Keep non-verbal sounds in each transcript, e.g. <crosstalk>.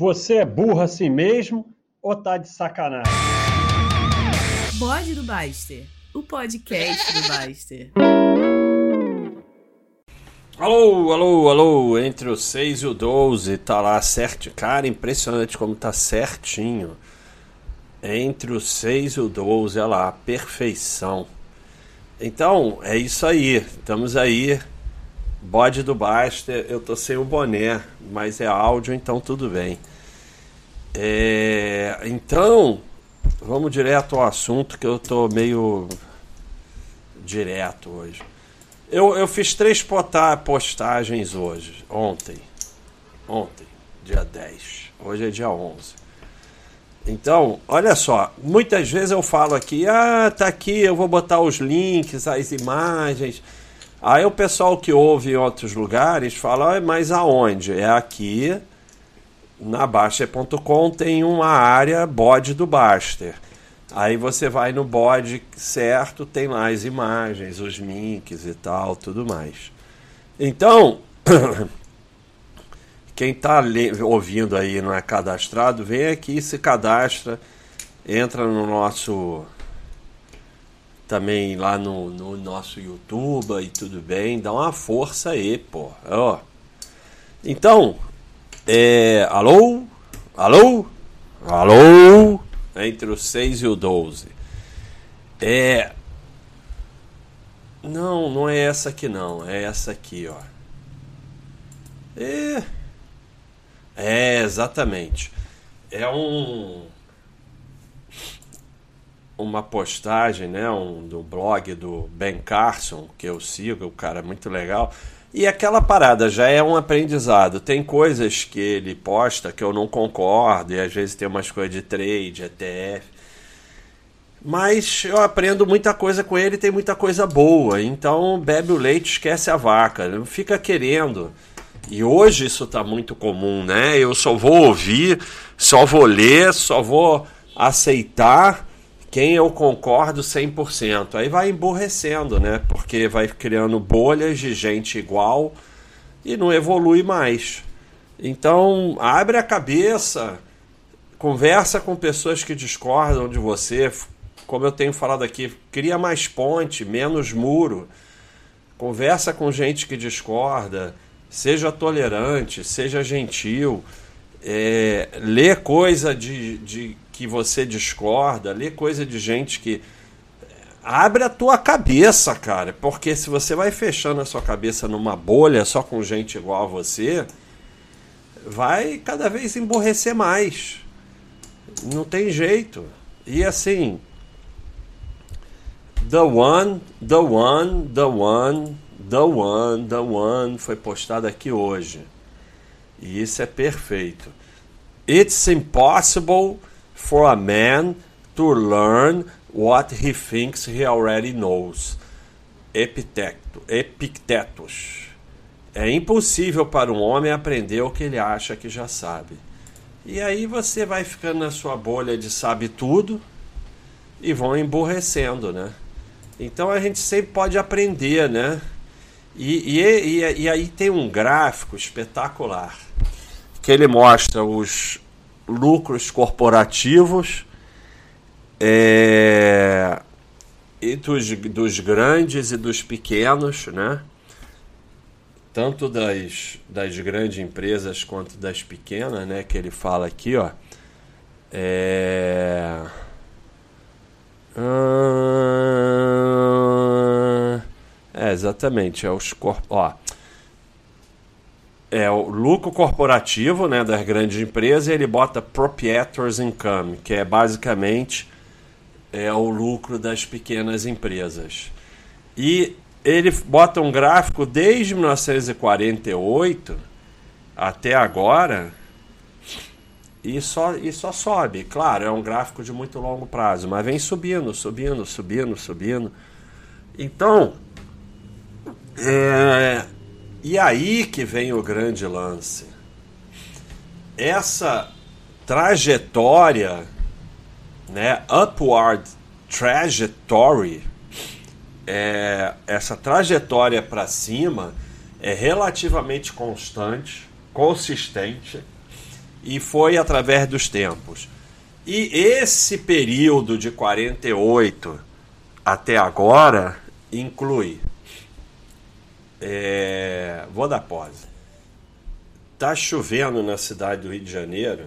Você é burro assim mesmo ou tá de sacanagem? Bode do Baster, o podcast do Baster. Alô, alô, alô, entre o 6 e o 12, tá lá certo. Cara, impressionante como tá certinho. Entre o 6 e o 12, olha lá, perfeição. Então, é isso aí. Estamos aí. Bode do Baster, eu tô sem o boné, mas é áudio, então tudo bem. É, então, vamos direto ao assunto que eu tô meio direto hoje. Eu, eu fiz três postagens hoje, ontem. Ontem, dia 10. Hoje é dia 11. Então, olha só, muitas vezes eu falo aqui, ah, tá aqui, eu vou botar os links, as imagens. Aí o pessoal que ouve em outros lugares fala, ah, mas aonde? É aqui, na Baster.com tem uma área bode do Baster. Aí você vai no bode certo, tem lá as imagens, os links e tal, tudo mais. Então, <coughs> quem está ouvindo aí não é cadastrado, vem aqui, se cadastra, entra no nosso. Também lá no, no nosso YouTube e tudo bem, dá uma força aí, pô. Ó. Então, é. Alô? Alô? Alô? entre o 6 e o 12. É. Não, não é essa aqui não, é essa aqui, ó. É. É, exatamente. É um uma postagem, né, um do blog do Ben Carson, que eu sigo, o cara é muito legal. E aquela parada já é um aprendizado. Tem coisas que ele posta que eu não concordo, e às vezes tem umas coisas de trade, ETF. Mas eu aprendo muita coisa com ele, tem muita coisa boa. Então bebe o leite, esquece a vaca. Não fica querendo. E hoje isso está muito comum, né? Eu só vou ouvir, só vou ler, só vou aceitar quem eu concordo 100%. Aí vai emborrecendo, né? Porque vai criando bolhas de gente igual e não evolui mais. Então, abre a cabeça, conversa com pessoas que discordam de você. Como eu tenho falado aqui, cria mais ponte, menos muro. Conversa com gente que discorda, seja tolerante, seja gentil. É, lê coisa de, de que você discorda, lê coisa de gente que. Abre a tua cabeça, cara. Porque se você vai fechando a sua cabeça numa bolha só com gente igual a você, vai cada vez emborrecer mais. Não tem jeito. E assim. The One, The One, The One, The One, The One foi postado aqui hoje. E isso é perfeito. It's impossible for a man to learn what he thinks he already knows. Epicteto, Epictetus. É impossível para um homem aprender o que ele acha que já sabe. E aí você vai ficando na sua bolha de sabe tudo e vão emborrecendo, né? Então a gente sempre pode aprender, né? E, e, e, e aí tem um gráfico espetacular que ele mostra os lucros corporativos é, e dos, dos grandes e dos pequenos, né? Tanto das, das grandes empresas quanto das pequenas, né? Que ele fala aqui, ó. É... é exatamente, é os corp... ó, é o lucro corporativo né, das grandes empresas e ele bota proprietors income, que é basicamente é o lucro das pequenas empresas. E ele bota um gráfico desde 1948 até agora e só, e só sobe. Claro, é um gráfico de muito longo prazo, mas vem subindo, subindo, subindo, subindo. Então, é, e aí que vem o grande lance. Essa trajetória, né, upward trajectory, é, essa trajetória para cima é relativamente constante, consistente e foi através dos tempos. E esse período de 48 até agora inclui. É, vou dar pause. Tá chovendo na cidade do Rio de Janeiro.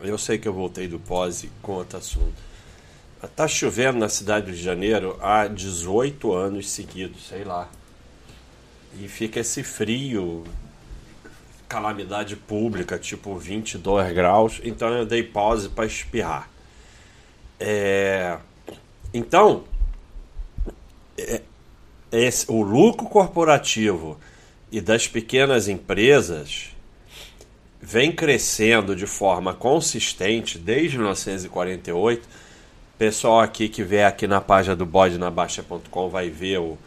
Eu sei que eu voltei do pause com outro assunto. Tá chovendo na cidade do Rio de Janeiro há 18 anos seguidos, sei lá. E fica esse frio, calamidade pública, tipo 22 graus. Então eu dei pause para espirrar. É... Então. Esse, o lucro corporativo e das pequenas empresas vem crescendo de forma consistente desde 1948. Pessoal aqui que vê aqui na página do bodnabaixa.com vai ver o,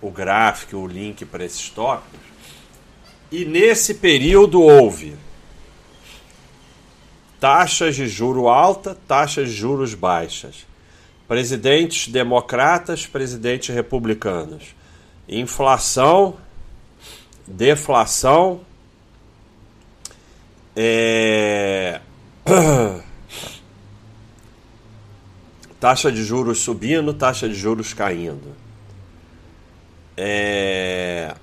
o gráfico, o link para esses tópicos. E nesse período houve taxas de juro alta, taxas de juros baixas, presidentes democratas, presidentes republicanos, inflação deflação, é... <coughs> taxa de juros subindo, taxa de juros caindo, é...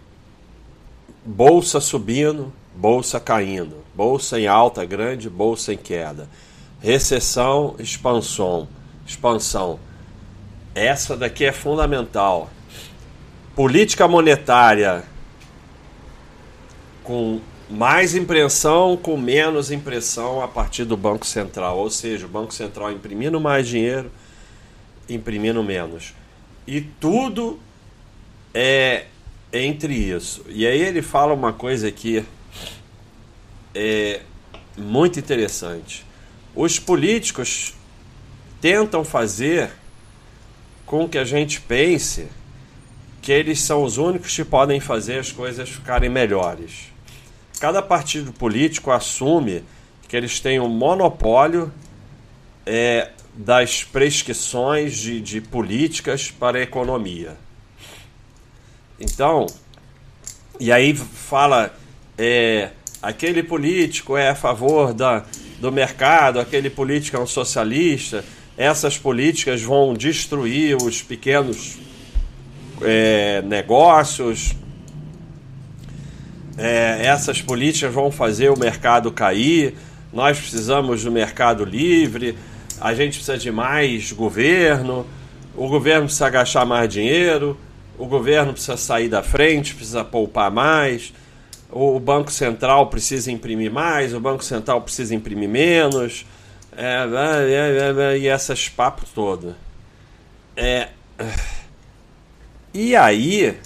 bolsa subindo, bolsa caindo, bolsa em alta grande, bolsa em queda, recessão, expansão, expansão. Essa daqui é fundamental. Política monetária com mais impressão, com menos impressão a partir do Banco Central. Ou seja, o Banco Central imprimindo mais dinheiro, imprimindo menos. E tudo é entre isso. E aí ele fala uma coisa aqui é muito interessante. Os políticos tentam fazer com que a gente pense que eles são os únicos que podem fazer as coisas ficarem melhores cada partido político assume que eles têm um monopólio é, das prescrições de, de políticas para a economia. Então, e aí fala, é, aquele político é a favor da, do mercado, aquele político é um socialista, essas políticas vão destruir os pequenos é, negócios, é, essas políticas vão fazer o mercado cair, nós precisamos do mercado livre, a gente precisa de mais governo, o governo precisa agachar mais dinheiro, o governo precisa sair da frente, precisa poupar mais, o Banco Central precisa imprimir mais, o Banco Central precisa imprimir menos, é, é, é, e essas papos todos. É, e aí,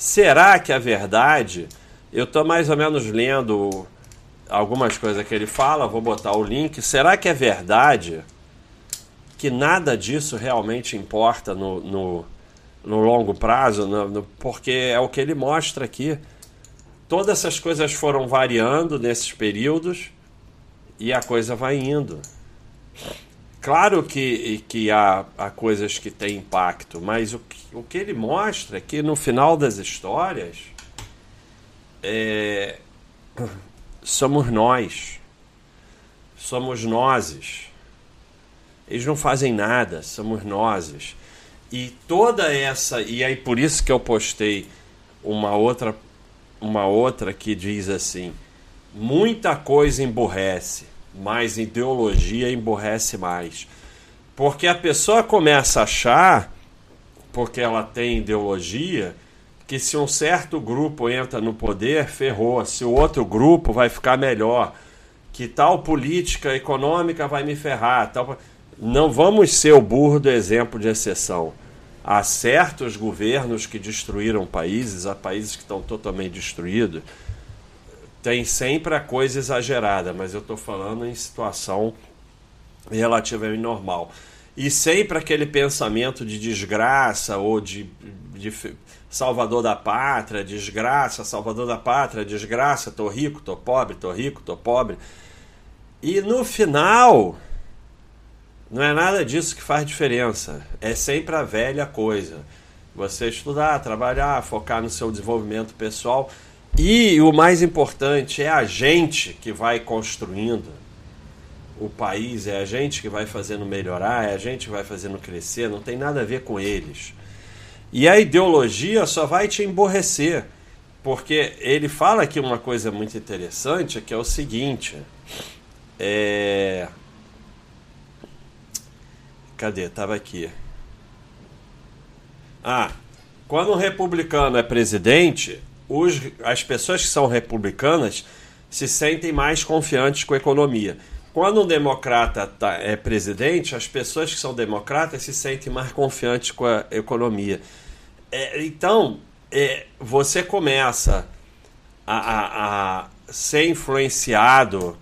Será que a verdade? Eu estou mais ou menos lendo algumas coisas que ele fala, vou botar o link. Será que é verdade que nada disso realmente importa no, no, no longo prazo? No, no, porque é o que ele mostra aqui. Todas essas coisas foram variando nesses períodos e a coisa vai indo. Claro que, que há, há coisas que têm impacto, mas o que, o que ele mostra é que no final das histórias é, somos nós, somos nozes. Eles não fazem nada, somos nozes. E toda essa, e aí por isso que eu postei uma outra, uma outra que diz assim: muita coisa emburrece mas ideologia emborrece mais. Porque a pessoa começa a achar, porque ela tem ideologia, que se um certo grupo entra no poder, ferrou. Se o outro grupo vai ficar melhor. Que tal política econômica vai me ferrar. Tal... Não vamos ser o burro do exemplo de exceção. Há certos governos que destruíram países, há países que estão totalmente destruídos tem sempre a coisa exagerada, mas eu estou falando em situação relativamente normal. E sempre aquele pensamento de desgraça ou de, de salvador da pátria, desgraça, salvador da pátria, desgraça, tô rico, tô pobre, tô rico, tô pobre. E no final, não é nada disso que faz diferença. É sempre a velha coisa. Você estudar, trabalhar, focar no seu desenvolvimento pessoal E o mais importante é a gente que vai construindo o país, é a gente que vai fazendo melhorar, é a gente que vai fazendo crescer, não tem nada a ver com eles. E a ideologia só vai te emborrecer, porque ele fala aqui uma coisa muito interessante, que é o seguinte, é... Cadê? Tava aqui. Ah, quando um republicano é presidente, os, as pessoas que são republicanas se sentem mais confiantes com a economia. Quando um democrata tá, é presidente, as pessoas que são democratas se sentem mais confiantes com a economia. É, então, é, você começa a, a, a ser influenciado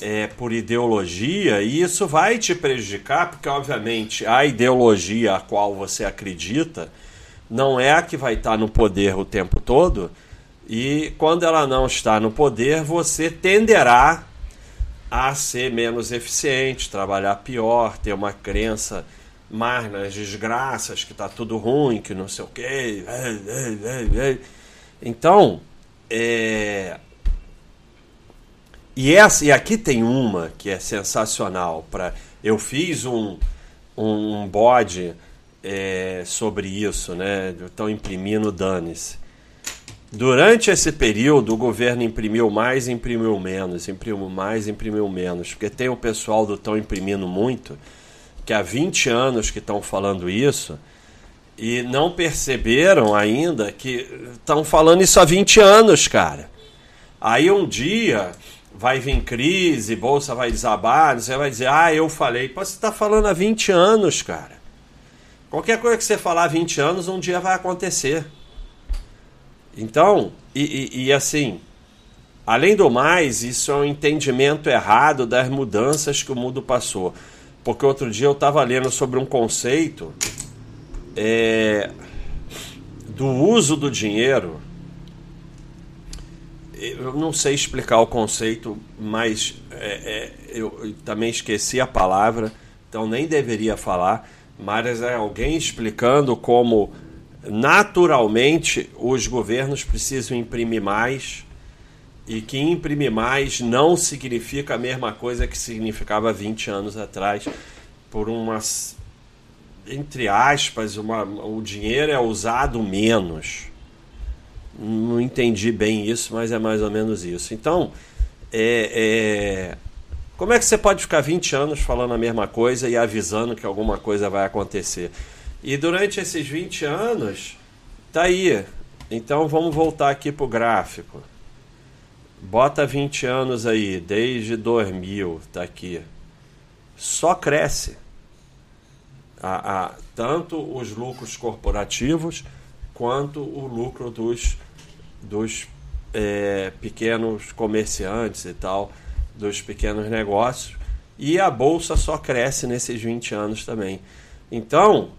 é, por ideologia e isso vai te prejudicar, porque, obviamente, a ideologia a qual você acredita não é a que vai estar no poder o tempo todo. E quando ela não está no poder, você tenderá a ser menos eficiente, trabalhar pior, ter uma crença mais nas desgraças, que está tudo ruim, que não sei o quê. Então, é... e, essa, e aqui tem uma que é sensacional. Pra... Eu fiz um, um bode é, sobre isso, né? Estão imprimindo dane-se. Durante esse período, o governo imprimiu mais, imprimiu menos, imprimiu mais, imprimiu menos, porque tem o pessoal do estão imprimindo muito, que há 20 anos que estão falando isso, e não perceberam ainda que estão falando isso há 20 anos, cara. Aí um dia vai vir crise, bolsa vai desabar, você vai dizer, ah, eu falei. Você está falando há 20 anos, cara. Qualquer coisa que você falar 20 anos, um dia vai acontecer. Então, e, e, e, assim, além do mais, isso é um entendimento errado das mudanças que o mundo passou. Porque outro dia eu estava lendo sobre um conceito é, do uso do dinheiro. Eu não sei explicar o conceito, mas é, é, eu também esqueci a palavra, então nem deveria falar mas é alguém explicando como naturalmente os governos precisam imprimir mais e que imprimir mais não significa a mesma coisa que significava 20 anos atrás por umas entre aspas uma, o dinheiro é usado menos. Não entendi bem isso mas é mais ou menos isso. Então é, é como é que você pode ficar 20 anos falando a mesma coisa e avisando que alguma coisa vai acontecer? E durante esses 20 anos, tá aí. Então vamos voltar aqui para o gráfico. Bota 20 anos aí, desde 2000, tá aqui. Só cresce. A, a, tanto os lucros corporativos quanto o lucro dos, dos é, pequenos comerciantes e tal dos pequenos negócios e a bolsa só cresce nesses 20 anos também. Então,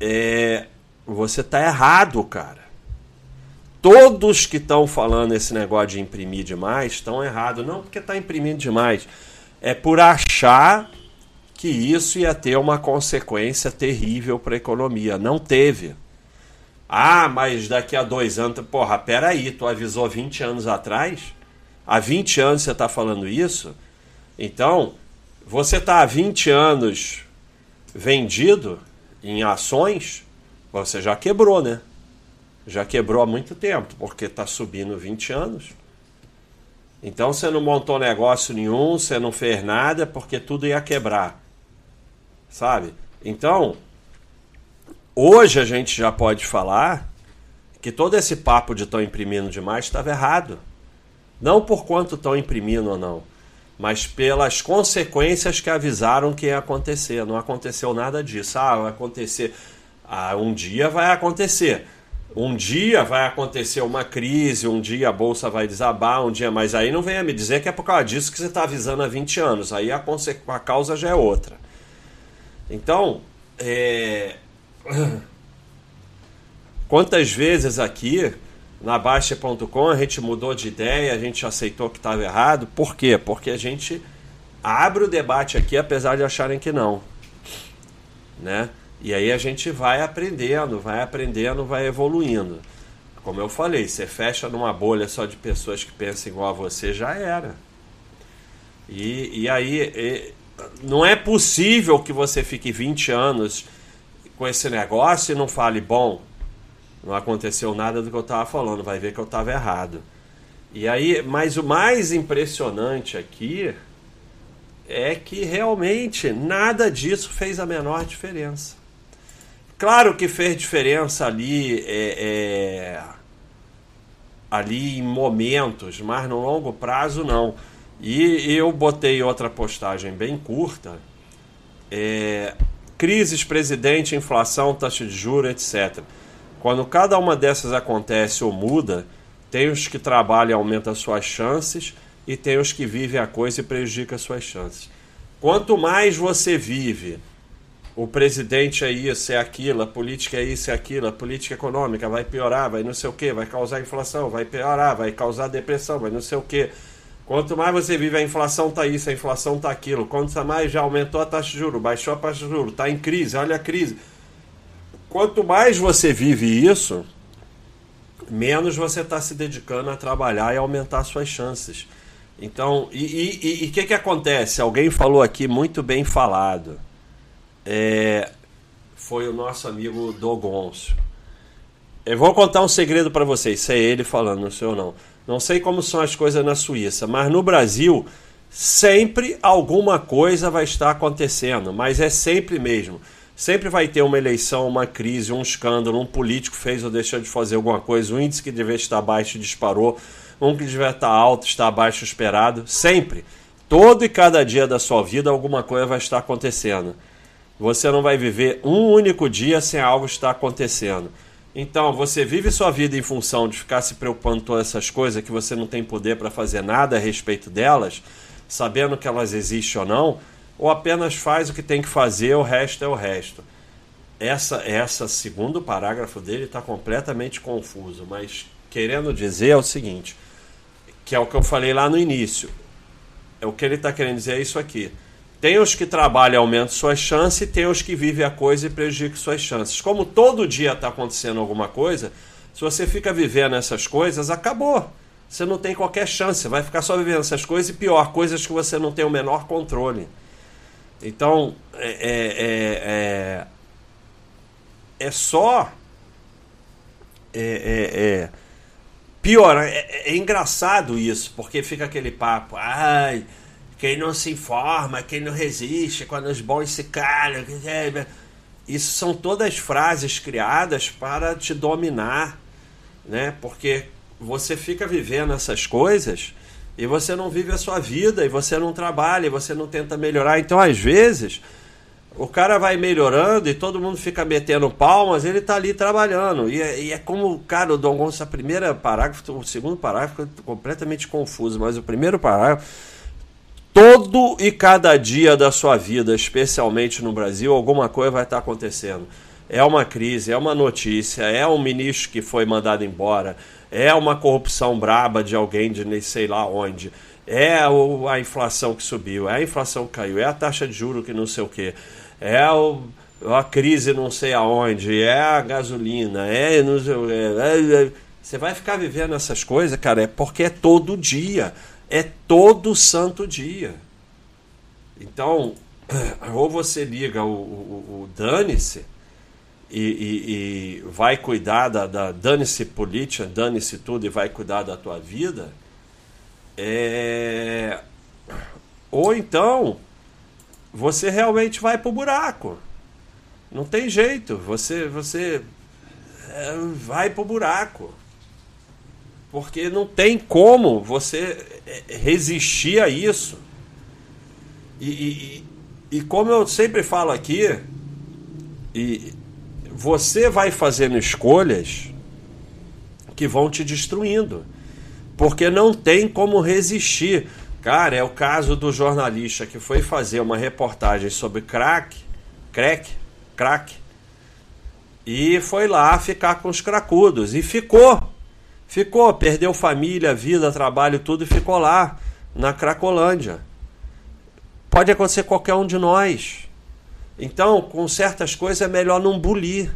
é, você está errado, cara. Todos que estão falando esse negócio de imprimir demais estão errados. Não porque está imprimindo demais. É por achar que isso ia ter uma consequência terrível para a economia. Não teve. Ah, mas daqui a dois anos. Porra, peraí, tu avisou 20 anos atrás? Há 20 anos você está falando isso, então você está há 20 anos vendido em ações, você já quebrou, né? Já quebrou há muito tempo, porque está subindo 20 anos. Então você não montou negócio nenhum, você não fez nada, porque tudo ia quebrar. Sabe? Então, hoje a gente já pode falar que todo esse papo de estão imprimindo demais estava errado. Não por quanto estão imprimindo ou não, mas pelas consequências que avisaram que ia acontecer. Não aconteceu nada disso. Ah, vai acontecer. Ah, um dia vai acontecer. Um dia vai acontecer uma crise, um dia a bolsa vai desabar, um dia. Mas aí não venha me dizer que é por causa disso que você está avisando há 20 anos. Aí a, a causa já é outra. Então, é... <clears throat> quantas vezes aqui na Baixa.com a gente mudou de ideia, a gente aceitou que estava errado. Por quê? Porque a gente abre o debate aqui, apesar de acharem que não. Né? E aí a gente vai aprendendo, vai aprendendo, vai evoluindo. como eu falei, você fecha numa bolha só de pessoas que pensam igual a você, já era. E, e aí, e, não é possível que você fique 20 anos com esse negócio e não fale, bom, não aconteceu nada do que eu estava falando, vai ver que eu estava errado. E aí, mas o mais impressionante aqui é que realmente nada disso fez a menor diferença. Claro que fez diferença ali, é, é, ali em momentos, mas no longo prazo não. E eu botei outra postagem bem curta. É, crises, presidente, inflação, taxa de juros, etc. Quando cada uma dessas acontece ou muda, tem os que trabalham e aumentam suas chances e tem os que vivem a coisa e prejudicam suas chances. Quanto mais você vive, o presidente é isso, é aquilo, a política é isso, é aquilo, a política econômica vai piorar, vai não sei o que, vai causar inflação, vai piorar, vai causar depressão, vai não sei o que. Quanto mais você vive, a inflação tá isso, a inflação tá aquilo. Quanto mais já aumentou a taxa de juros, baixou a taxa de juros, tá em crise, olha a crise. Quanto mais você vive isso, menos você está se dedicando a trabalhar e aumentar suas chances. Então, e o que, que acontece? Alguém falou aqui muito bem falado. É, foi o nosso amigo Dogoncio. Eu vou contar um segredo para vocês, é ele falando, não sei ou não. Não sei como são as coisas na Suíça, mas no Brasil sempre alguma coisa vai estar acontecendo, mas é sempre mesmo. Sempre vai ter uma eleição, uma crise, um escândalo, um político fez ou deixou de fazer alguma coisa, um índice que devia estar baixo disparou um que devia estar alto está abaixo do esperado. Sempre. Todo e cada dia da sua vida alguma coisa vai estar acontecendo. Você não vai viver um único dia sem algo estar acontecendo. Então, você vive sua vida em função de ficar se preocupando com essas coisas que você não tem poder para fazer nada a respeito delas, sabendo que elas existem ou não, ou apenas faz o que tem que fazer, o resto é o resto. Essa, essa segundo parágrafo dele está completamente confuso, mas querendo dizer é o seguinte: que é o que eu falei lá no início. É o que ele está querendo dizer é isso aqui. Tem os que trabalham e aumentam suas chances, e tem os que vivem a coisa e prejudicam suas chances. Como todo dia está acontecendo alguma coisa, se você fica vivendo essas coisas, acabou. Você não tem qualquer chance, vai ficar só vivendo essas coisas e pior, coisas que você não tem o menor controle. Então, é, é, é, é só. é, Pior, é, é, engraçado isso, porque fica aquele papo, ai, quem não se informa, quem não resiste, quando os bons se calam. Isso são todas frases criadas para te dominar, né? Porque você fica vivendo essas coisas e você não vive a sua vida, e você não trabalha, e você não tenta melhorar. Então, às vezes, o cara vai melhorando e todo mundo fica metendo palmas, ele tá ali trabalhando. E é, e é como, cara, o Dom Gonçalves, a primeira parágrafo, o segundo parágrafo completamente confuso, mas o primeiro parágrafo, todo e cada dia da sua vida, especialmente no Brasil, alguma coisa vai estar acontecendo. É uma crise, é uma notícia, é um ministro que foi mandado embora, é uma corrupção braba de alguém de nem sei lá onde. É a inflação que subiu, é a inflação que caiu, é a taxa de juro que não sei o que é o, a crise não sei aonde, é a gasolina, é não sei, é, é, você vai ficar vivendo essas coisas, cara, é porque é todo dia, é todo santo dia. Então, <clears throat> ou você liga o, o, o dane-se e, e, e, vai cuidar da, da dane-se política, dane-se tudo e vai cuidar da tua vida, é... ou então você realmente vai pro buraco. Não tem jeito, você você é, vai pro buraco. Porque não tem como você é, resistir a isso. E, e, e como eu sempre falo aqui, e você vai fazendo escolhas que vão te destruindo. Porque não tem como resistir. Cara, é o caso do jornalista que foi fazer uma reportagem sobre crack, crack, crack, e foi lá ficar com os cracudos. E ficou. Ficou, perdeu família, vida, trabalho, tudo e ficou lá, na Cracolândia. Pode acontecer qualquer um de nós. Então, com certas coisas é melhor não bulir.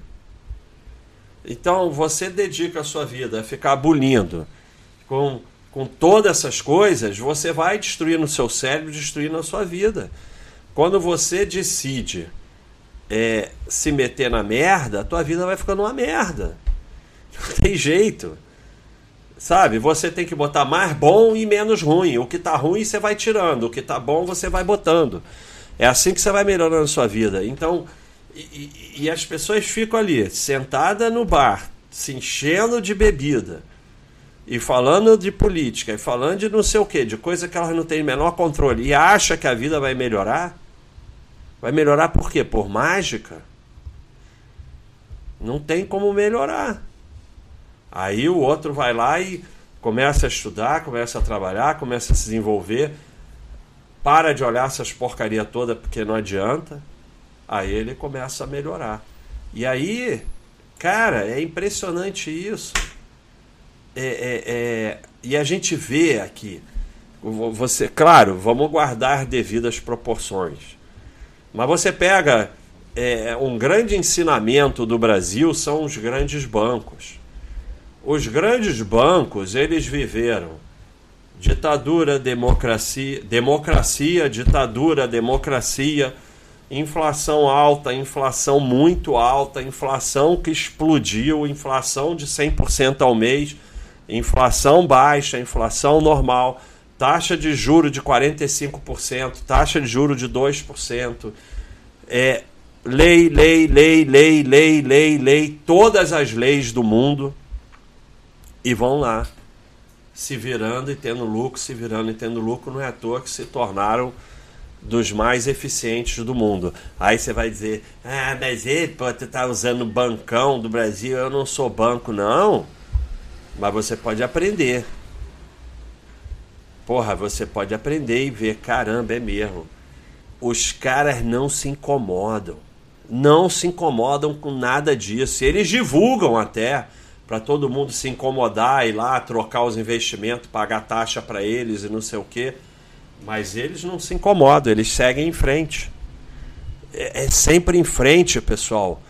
Então você dedica a sua vida a ficar bulindo com, com todas essas coisas, você vai destruir no seu cérebro, destruir na sua vida. Quando você decide é, se meter na merda, a tua vida vai ficando uma merda. <laughs> Não tem jeito. Sabe? Você tem que botar mais bom e menos ruim. O que tá ruim você vai tirando, o que tá bom você vai botando. É assim que você vai melhorando a sua vida. Então, e, e as pessoas ficam ali, sentadas no bar, se enchendo de bebida, e falando de política, e falando de não sei o que, de coisa que elas não têm o menor controle, e acha que a vida vai melhorar. Vai melhorar por quê? Por mágica? Não tem como melhorar. Aí o outro vai lá e começa a estudar, começa a trabalhar, começa a se desenvolver, para de olhar essas porcaria toda porque não adianta aí ele começa a melhorar. E aí, cara, é impressionante isso. É, é, é, e a gente vê aqui, você, claro, vamos guardar devidas proporções. Mas você pega é, um grande ensinamento do Brasil são os grandes bancos. Os grandes bancos eles viveram ditadura, democracia, democracia, ditadura, democracia inflação alta, inflação muito alta, inflação que explodiu, inflação de 100% ao mês, inflação baixa, inflação normal, taxa de juro de 45%, taxa de juro de 2%, é, lei, lei, lei, lei, lei, lei, lei, todas as leis do mundo e vão lá se virando e tendo lucro, se virando e tendo lucro, não é à toa que se tornaram dos mais eficientes do mundo. Aí você vai dizer, ah, mas ele, pô, tu tá usando bancão do Brasil, eu não sou banco, não. Mas você pode aprender. Porra, você pode aprender e ver, caramba, é mesmo. Os caras não se incomodam. Não se incomodam com nada disso. Eles divulgam até para todo mundo se incomodar e lá trocar os investimentos, pagar taxa para eles e não sei o quê. Mas eles não se incomodam, eles seguem em frente. É, é sempre em frente, pessoal.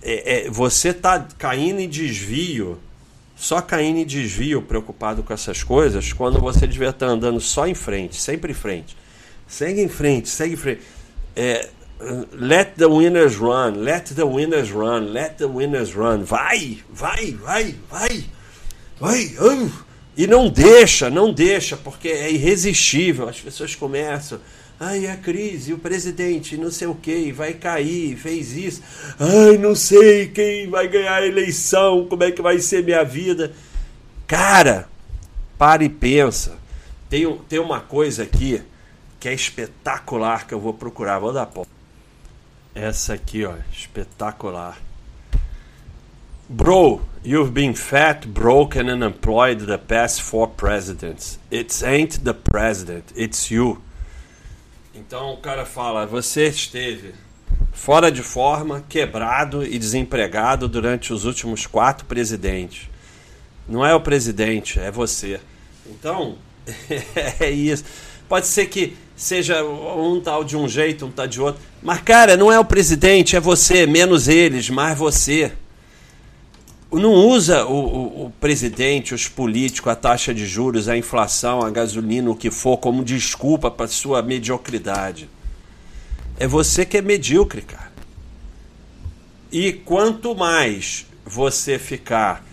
É, é, você tá caindo em desvio, só caindo em desvio, preocupado com essas coisas, quando você devia estar tá andando só em frente, sempre em frente. Segue em frente, segue em frente. É, let the winners run, let the winners run, let the winners run. Vai, vai, vai, vai, vai. Uh. E não deixa, não deixa, porque é irresistível. As pessoas começam. Ai, a crise, o presidente, não sei o que, vai cair, fez isso. Ai, não sei quem vai ganhar a eleição, como é que vai ser minha vida. Cara, para e pensa. Tem, tem uma coisa aqui que é espetacular que eu vou procurar. Vou dar pó. Essa aqui, ó, espetacular. Bro, you've been fat, broken, and employed the past four presidents. It ain't the president, it's you. Então o cara fala: você esteve fora de forma, quebrado e desempregado durante os últimos quatro presidentes. Não é o presidente, é você. Então, <laughs> é isso. Pode ser que seja um tal de um jeito, um tal de outro. Mas, cara, não é o presidente, é você, menos eles, mais você não usa o, o, o, presidente, os políticos, a taxa de juros, a inflação, a gasolina, o que for, como desculpa para sua mediocridade. É você que é medíocre, cara. E quanto mais você ficar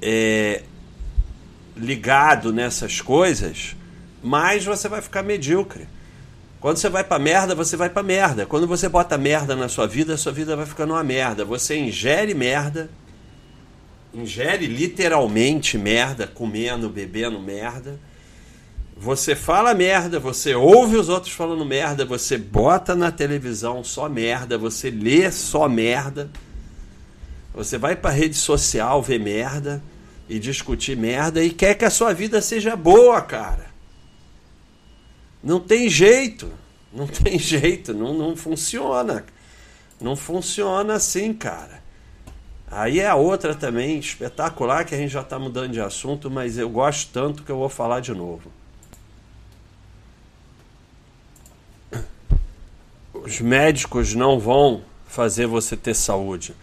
é, ligado nessas coisas, mais você vai ficar medíocre. Quando você vai pra merda, você vai pra merda. Quando você bota merda na sua vida, a sua vida vai ficando uma merda. Você ingere merda ingere literalmente merda, comendo, bebendo merda. Você fala merda, você ouve os outros falando merda, você bota na televisão só merda, você lê só merda. Você vai para rede social ver merda e discutir merda e quer que a sua vida seja boa, cara. Não tem jeito. Não tem jeito, não, não funciona. Não funciona assim, cara. Aí é a outra também espetacular que a gente já está mudando de assunto, mas eu gosto tanto que eu vou falar de novo. Os médicos não vão fazer você ter saúde.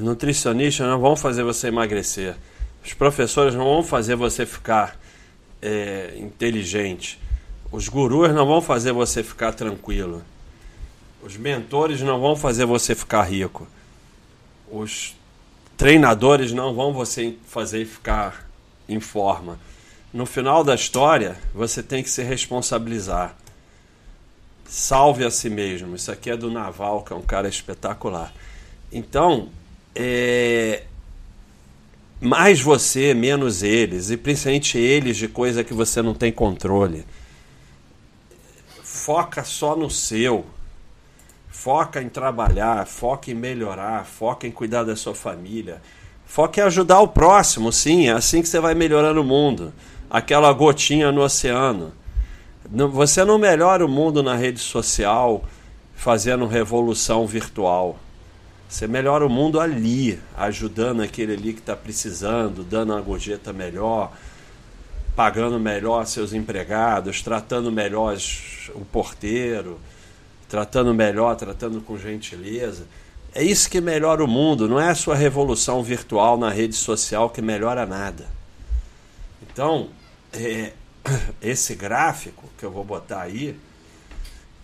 nutricionistas não vão fazer você emagrecer. Os professores não vão fazer você ficar é, inteligente. Os gurus não vão fazer você ficar tranquilo. Os mentores não vão fazer você ficar rico. Os treinadores não vão você fazer ficar em forma. No final da história, você tem que se responsabilizar. Salve a si mesmo. Isso aqui é do Naval, que é um cara espetacular. Então, é, mais você, menos eles, e principalmente eles de coisa que você não tem controle. Foca só no seu. Foca em trabalhar, foca em melhorar, foca em cuidar da sua família. Foca em ajudar o próximo, sim, é assim que você vai melhorando o mundo. Aquela gotinha no oceano. Você não melhora o mundo na rede social fazendo revolução virtual. Você melhora o mundo ali, ajudando aquele ali que está precisando, dando uma gorjeta melhor, pagando melhor seus empregados, tratando melhor o porteiro, tratando melhor, tratando com gentileza. É isso que melhora o mundo, não é a sua revolução virtual na rede social que melhora nada. Então, é, <coughs> esse gráfico que eu vou botar aí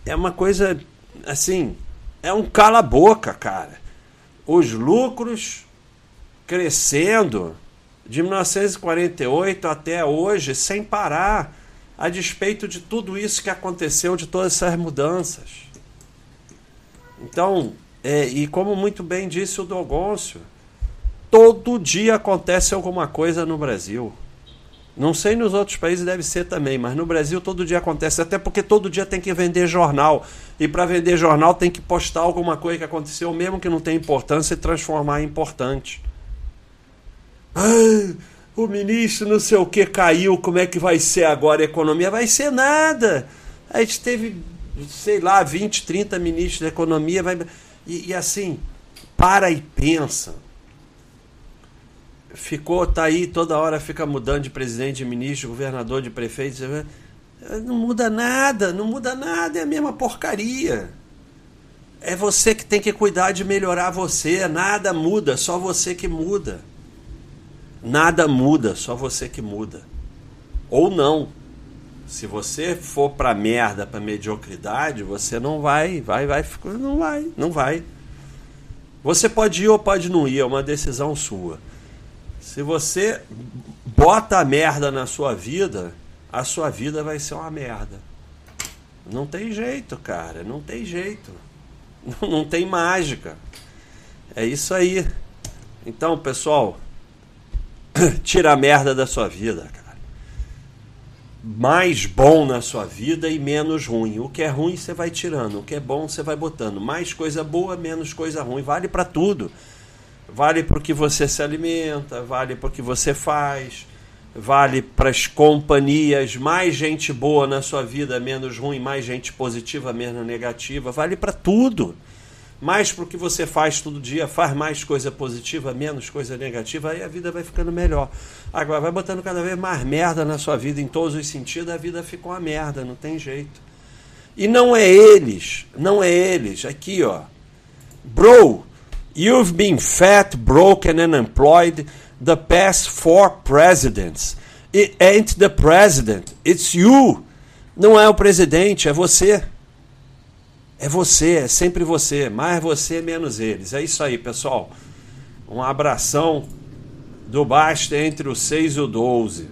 é uma coisa assim, é um cala-boca, cara os lucros crescendo de 1948 até hoje sem parar, a despeito de tudo isso que aconteceu, de todas essas mudanças. Então, é, e como muito bem disse o Dogôncio, todo dia acontece alguma coisa no Brasil. Não sei nos outros países deve ser também, mas no Brasil todo dia acontece, até porque todo dia tem que vender jornal. E para vender jornal tem que postar alguma coisa que aconteceu, mesmo que não tenha importância, e transformar em importante. Ah, o ministro não sei o que caiu, como é que vai ser agora a economia? Vai ser nada. A gente teve, sei lá, 20, 30 ministros da economia. Vai... E, e assim, para e pensa ficou, tá aí, toda hora fica mudando de presidente, de ministro, governador, de prefeito. Não muda nada, não muda nada, é a mesma porcaria. É você que tem que cuidar de melhorar você, nada muda, só você que muda. Nada muda, só você que muda. Ou não. Se você for pra merda, pra mediocridade, você não vai, vai, vai, não vai, não vai. Você pode ir ou pode não ir, é uma decisão sua. Se você bota a merda na sua vida, a sua vida vai ser uma merda. Não tem jeito, cara. Não tem jeito. <laughs> Não, não tem mágica. É isso aí. Então, pessoal, <coughs> tira a merda da sua vida, cara. Mais bom na sua vida e menos ruim. O que é ruim você vai tirando, o que é bom você vai botando. Mais coisa boa, menos coisa ruim. Vale para tudo. Vale para o que você se alimenta, vale para o que você faz, vale para as companhias, mais gente boa na sua vida, menos ruim, mais gente positiva, menos negativa, vale para tudo. Mais para o que você faz todo dia, faz mais coisa positiva, menos coisa negativa, aí a vida vai ficando melhor. Agora, vai botando cada vez mais merda na sua vida, em todos os sentidos, a vida fica uma merda, não tem jeito. E não é eles, não é eles. Aqui, ó. Bro, You've been fat, broken, and unemployed the past four presidents. It ain't the president, it's you. Não é o presidente, é você. É você, é sempre você. Mais você, menos eles. É isso aí, pessoal. Um abração do Basta entre o 6 e o 12.